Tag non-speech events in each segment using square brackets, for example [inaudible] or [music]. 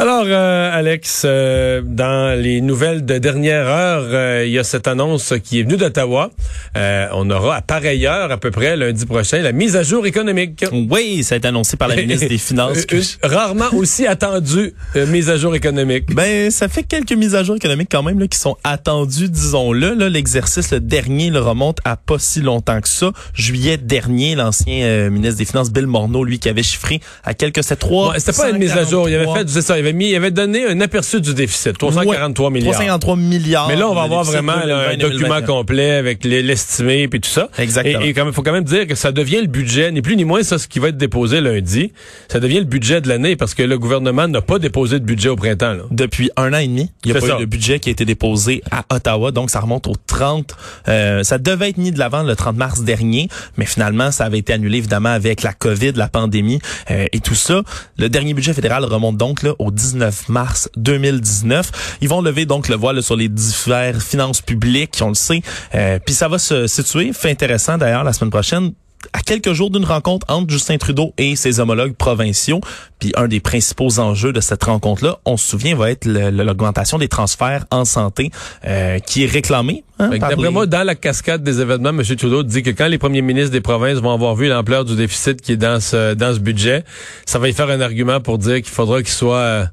Alors, euh, Alex, euh, dans les nouvelles de dernière heure, euh, il y a cette annonce qui est venue d'Ottawa. on aura à pareille heure, à peu près lundi prochain, la mise à jour économique. Oui, ça a été annoncé par la [laughs] ministre des Finances. rarement aussi attendue mise à jour économique. Ben, ça fait quelques mises à jour économiques quand même là, qui sont attendues, disons-le. Là, l'exercice le dernier le remonte à pas si longtemps que ça. Juillet dernier, l'ancien ministre des Finances Bill Morneau, lui, qui avait chiffré à quelques c'est trois. C'était pas une mise à jour. Il avait fait, ça, il avait il avait donné un aperçu du déficit, 343 milliards. 343 milliards. Mais là, on va avoir vraiment un document complet avec l'estimé et tout ça. Exactement. Et, il faut quand même dire que ça devient le budget, ni plus ni moins ça, ce qui va être déposé lundi. Ça devient le budget de l'année parce que le gouvernement n'a pas déposé de budget au printemps. Depuis un an et demi, il y a pas eu de budget qui a été déposé à Ottawa, donc ça remonte au 30. Euh, ça devait être mis de l'avant le 30 mars dernier, mais finalement, ça avait été annulé évidemment avec la COVID, la pandémie euh, et tout ça. Le dernier budget fédéral remonte donc là au 19 mars 2019. Ils vont lever donc le voile sur les diverses finances publiques, on le sait. Euh, puis ça va se situer, fait intéressant d'ailleurs la semaine prochaine, à quelques jours d'une rencontre entre Justin Trudeau et ses homologues provinciaux. Puis un des principaux enjeux de cette rencontre-là, on se souvient, va être l'augmentation des transferts en santé euh, qui est réclamée. Hein, D'après moi, dans la cascade des événements, M. Trudeau dit que quand les premiers ministres des provinces vont avoir vu l'ampleur du déficit qui est dans ce, dans ce budget, ça va y faire un argument pour dire qu'il faudra qu'il soit... Euh,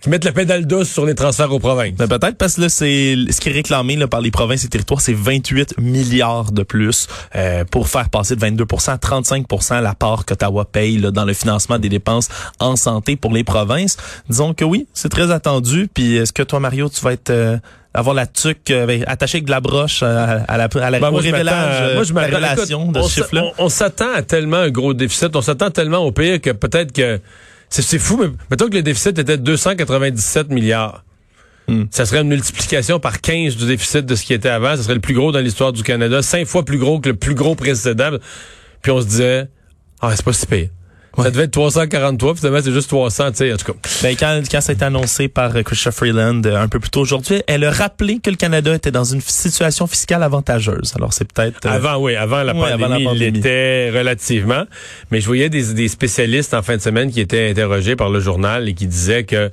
qui mettent la pédale douce sur les transferts aux provinces. Ben peut-être parce que là, c'est ce qui est réclamé là, par les provinces et territoires, c'est 28 milliards de plus euh, pour faire passer de 22% à 35 la part qu'Ottawa paye là, dans le financement des dépenses en santé pour les provinces. Disons que oui, c'est très attendu. Puis est-ce que toi, Mario, tu vas être euh, avoir la tuque euh, ben, attachée avec de la broche à, la, à la, ben, au révélage moi, je la relation de ce chiffre-là? On, on s'attend à tellement un gros déficit, on s'attend tellement au pire que peut-être que c'est fou, mais mettons que le déficit était de 297 milliards. Hmm. Ça serait une multiplication par 15 du déficit de ce qui était avant. Ça serait le plus gros dans l'histoire du Canada. Cinq fois plus gros que le plus gros précédent. Puis on se disait, ah, c'est pas si pire. Ça devait être 343, puis finalement, c'est juste 300, tu sais, en tout cas. Ben, quand, quand ça a été annoncé par euh, Christopher Freeland euh, un peu plus tôt aujourd'hui, elle a rappelé que le Canada était dans une situation fiscale avantageuse. Alors, c'est peut-être... Euh, avant, oui, avant la, pandémie, il l'était relativement. Mais je voyais des, des spécialistes en fin de semaine qui étaient interrogés par le journal et qui disaient que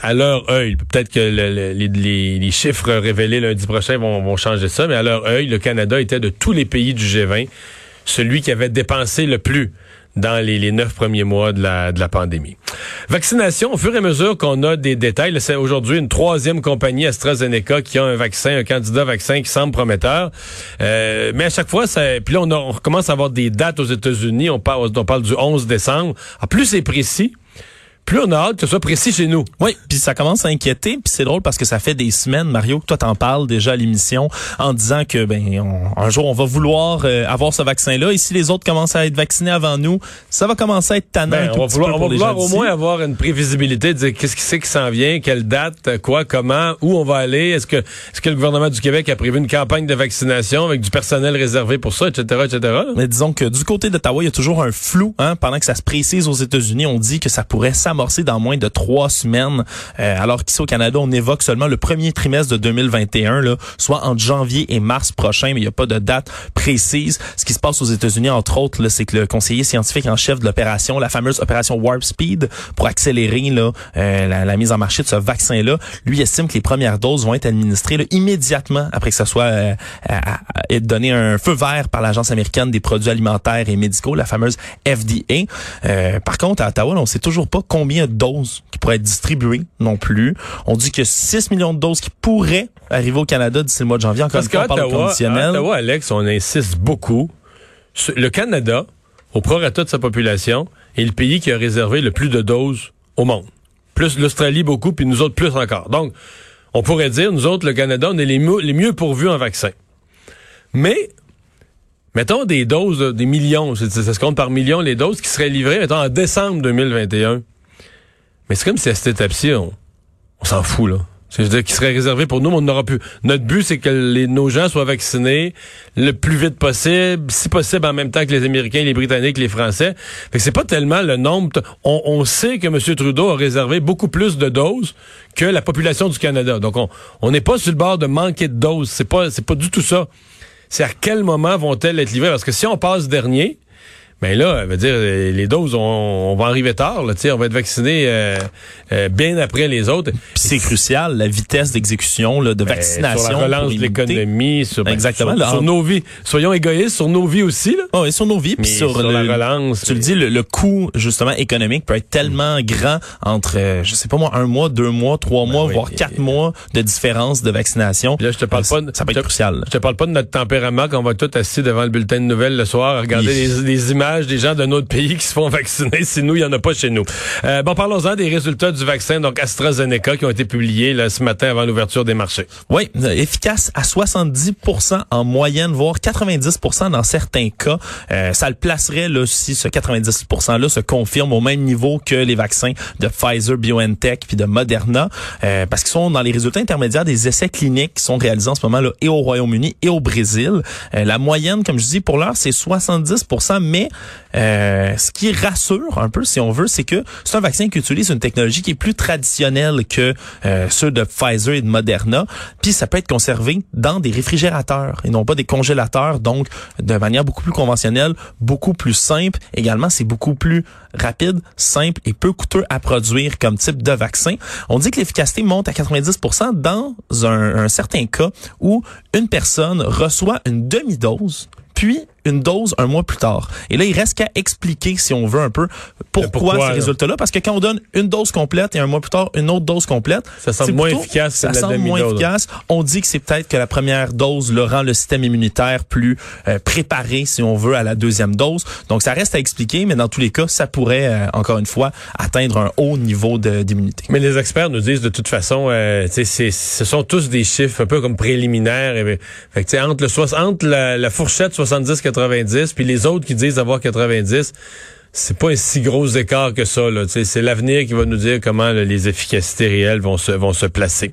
à leur œil, peut-être que le, les, les, chiffres révélés lundi prochain vont, vont changer ça, mais à leur œil, le Canada était de tous les pays du G20 celui qui avait dépensé le plus dans les, neuf premiers mois de la, pandémie. Vaccination, au fur et à mesure qu'on a des détails, c'est aujourd'hui une troisième compagnie AstraZeneca qui a un vaccin, un candidat vaccin qui semble prometteur. Euh, mais à chaque fois, ça, puis là, on, on, commence à avoir des dates aux États-Unis. On parle, on parle du 11 décembre. En plus, c'est précis plus on a hâte que ce soit précis chez nous. Oui, puis ça commence à inquiéter, puis c'est drôle parce que ça fait des semaines, Mario, que toi t'en parles déjà à l'émission en disant que ben un jour on va vouloir euh, avoir ce vaccin-là, et si les autres commencent à être vaccinés avant nous, ça va commencer à être tannant. Ben, on va vouloir, on va vouloir au moins avoir une prévisibilité, de dire qu'est-ce qui c'est qui s'en vient, quelle date, quoi, comment, où on va aller, est-ce que est-ce que le gouvernement du Québec a prévu une campagne de vaccination avec du personnel réservé pour ça, etc., etc. Mais disons que du côté d'Ottawa, il y a toujours un flou, hein, pendant que ça se précise aux États-Unis, on dit que ça pourrait s'amorcer dans moins de trois semaines, euh, alors qu'ici au Canada, on évoque seulement le premier trimestre de 2021, là, soit entre janvier et mars prochain, mais il n'y a pas de date précise. Ce qui se passe aux États-Unis, entre autres, c'est que le conseiller scientifique en chef de l'opération, la fameuse opération Warp Speed, pour accélérer là, euh, la, mise en marché de ce vaccin-là, lui estime que les premières doses vont être administrées là, immédiatement après que ça soit euh, donné un feu vert par l'Agence américaine des produits alimentaires et médicaux, la fameuse FDA. Euh, par contre, à Ottawa, on sait toujours pas combien combien de doses qui pourraient être distribuées non plus. On dit que 6 millions de doses qui pourraient arriver au Canada d'ici le mois de janvier. Encore Parce qu'à Ottawa, Ottawa, Alex, on insiste beaucoup. Le Canada, au prorata de sa population, est le pays qui a réservé le plus de doses au monde. Plus l'Australie beaucoup, puis nous autres plus encore. Donc, on pourrait dire, nous autres, le Canada, on est les mieux, les mieux pourvus en vaccins. Mais mettons des doses, des millions, ça se compte par millions les doses qui seraient livrées, mettons, en décembre 2021. Mais c'est comme si à cette étape-ci, on, s'en fout, là. C'est-à-dire qu'il serait réservé pour nous, mais on n'aura plus. Notre but, c'est que les, nos gens soient vaccinés le plus vite possible, si possible en même temps que les Américains, les Britanniques, les Français. Fait que c'est pas tellement le nombre. On, on, sait que M. Trudeau a réservé beaucoup plus de doses que la population du Canada. Donc, on n'est pas sur le bord de manquer de doses. C'est pas, c'est pas du tout ça. C'est à quel moment vont-elles être livrées? Parce que si on passe dernier, mais ben là, veut dire, les doses, on, va arriver tard. Là, on va être vacciné euh, euh, bien après les autres. c'est crucial, la vitesse d'exécution de ben, vaccination. Sur la relance de l'économie, sur, ben, Exactement, sur, nos vies. Soyons égoïstes, sur nos vies aussi. Là. Oh, et sur nos vies, puis sur, la relance. Tu le dis, le, coût justement économique peut être tellement grand entre, euh, je sais pas moi, un mois, deux mois, trois mois, voire quatre mois de différence de vaccination. là, je te parle pas, ça peut être crucial. Je te parle pas de notre tempérament quand on va tout assis devant le bulletin de nouvelles le soir, à regarder les, les images des gens d'un autre pays qui se font vacciner. Si nous, il n'y en a pas chez nous. Euh, bon, parlons-en des résultats du vaccin, donc AstraZeneca, qui ont été publiés là, ce matin avant l'ouverture des marchés. Oui, efficace à 70% en moyenne, voire 90% dans certains cas. Euh, ça le placerait là, si ce 90 %-là se confirme au même niveau que les vaccins de Pfizer, BioNTech puis de Moderna, euh, parce qu'ils sont dans les résultats intermédiaires des essais cliniques qui sont réalisés en ce moment là, et au Royaume-Uni et au Brésil. Euh, la moyenne, comme je dis, pour l'heure, c'est 70% mais euh, ce qui rassure un peu, si on veut, c'est que c'est un vaccin qui utilise une technologie qui est plus traditionnelle que euh, ceux de Pfizer et de Moderna. Puis ça peut être conservé dans des réfrigérateurs et non pas des congélateurs, donc de manière beaucoup plus conventionnelle, beaucoup plus simple. Également, c'est beaucoup plus rapide, simple et peu coûteux à produire comme type de vaccin. On dit que l'efficacité monte à 90% dans un, un certain cas où une personne reçoit une demi-dose puis une dose un mois plus tard. Et là, il reste qu'à expliquer, si on veut un peu, pourquoi, ce résultat-là. Parce que quand on donne une dose complète et un mois plus tard une autre dose complète, ça semble moins efficace. Ça semble moins efficace. On dit que c'est peut-être que la première dose le rend le système immunitaire plus euh, préparé, si on veut, à la deuxième dose. Donc, ça reste à expliquer, mais dans tous les cas, ça pourrait, euh, encore une fois, atteindre un haut niveau d'immunité. Mais les experts nous disent de toute façon, euh, ce sont tous des chiffres un peu comme préliminaires. Et, fait entre, le, entre la, la fourchette 70-90, puis les autres qui disent avoir 90, c'est pas un si gros écart que ça. C'est l'avenir qui va nous dire comment les efficacités réelles vont se, vont se placer.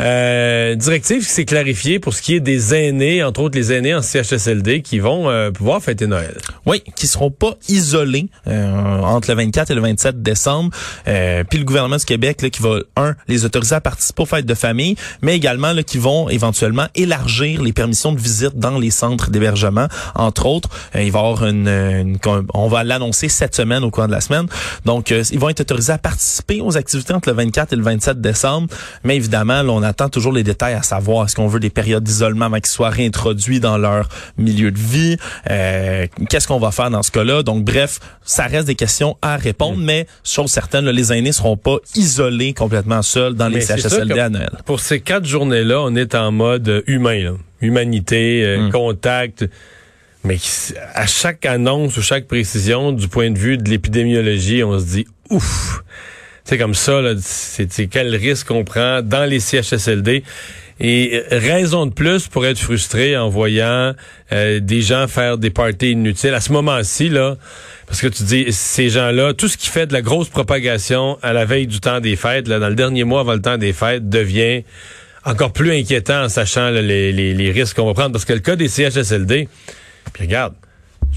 Euh, directive qui s'est clarifiée pour ce qui est des aînés, entre autres les aînés en CHSLD, qui vont euh, pouvoir fêter Noël. Oui, qui seront pas isolés euh, entre le 24 et le 27 décembre. Euh, puis le gouvernement du Québec là, qui va, un, les autoriser à participer aux fêtes de famille, mais également là, qui vont éventuellement élargir les permissions de visite dans les centres d'hébergement. Entre autres, euh, il va avoir une, une on va l'annoncer cette semaine au cours de la semaine. Donc, euh, ils vont être autorisés à participer aux activités entre le 24 et le 27 décembre. Mais évidemment, là, on attend toujours les détails à savoir est-ce qu'on veut des périodes d'isolement mais qui soient réintroduits dans leur milieu de vie. Euh, Qu'est-ce qu'on va faire dans ce cas-là? Donc, bref, ça reste des questions à répondre, mm. mais chose certaine, là, les aînés seront pas isolés complètement seuls dans les CHSLD à Noël. Pour ces quatre journées-là, on est en mode humain, humanité, euh, mm. contact. Mais à chaque annonce ou chaque précision, du point de vue de l'épidémiologie, on se dit ouf. C'est comme ça, c'est quel risque on prend dans les CHSLD. Et raison de plus pour être frustré en voyant euh, des gens faire des parties inutiles à ce moment-ci là, parce que tu dis ces gens-là, tout ce qui fait de la grosse propagation à la veille du temps des fêtes, là, dans le dernier mois avant le temps des fêtes, devient encore plus inquiétant en sachant les, les, les risques qu'on va prendre. Parce que le cas des CHSLD, puis regarde,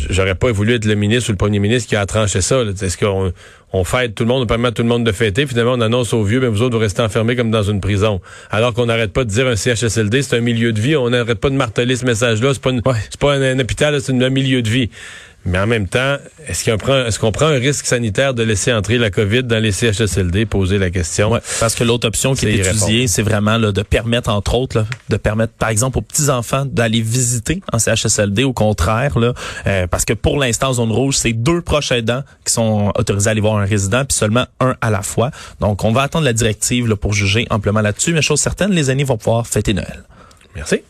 j'aurais pas voulu être le ministre ou le premier ministre qui a tranché ça. Est-ce qu'on on fête tout le monde, on permet à tout le monde de fêter, finalement on annonce aux vieux, mais vous autres vous restez enfermés comme dans une prison. Alors qu'on n'arrête pas de dire un CHSLD, c'est un milieu de vie, on n'arrête pas de marteler ce message-là, c'est pas, pas un, hôpital, c'est un milieu de vie. Mais en même temps, est-ce qu'on prend, qu'on prend un risque sanitaire de laisser entrer la COVID dans les CHSLD? Poser la question. Ouais, parce que l'autre option qui est, étudiée, c'est vraiment là, de permettre, entre autres, de permettre, par exemple, aux petits-enfants d'aller visiter en CHSLD, au contraire, là, euh, parce que pour l'instant, zone rouge, c'est deux proches aidants qui sont autorisés à aller voir un résident, puis seulement un à la fois. Donc, on va attendre la directive là, pour juger amplement là-dessus. Mais chose certaine, les aînés vont pouvoir fêter Noël. Merci.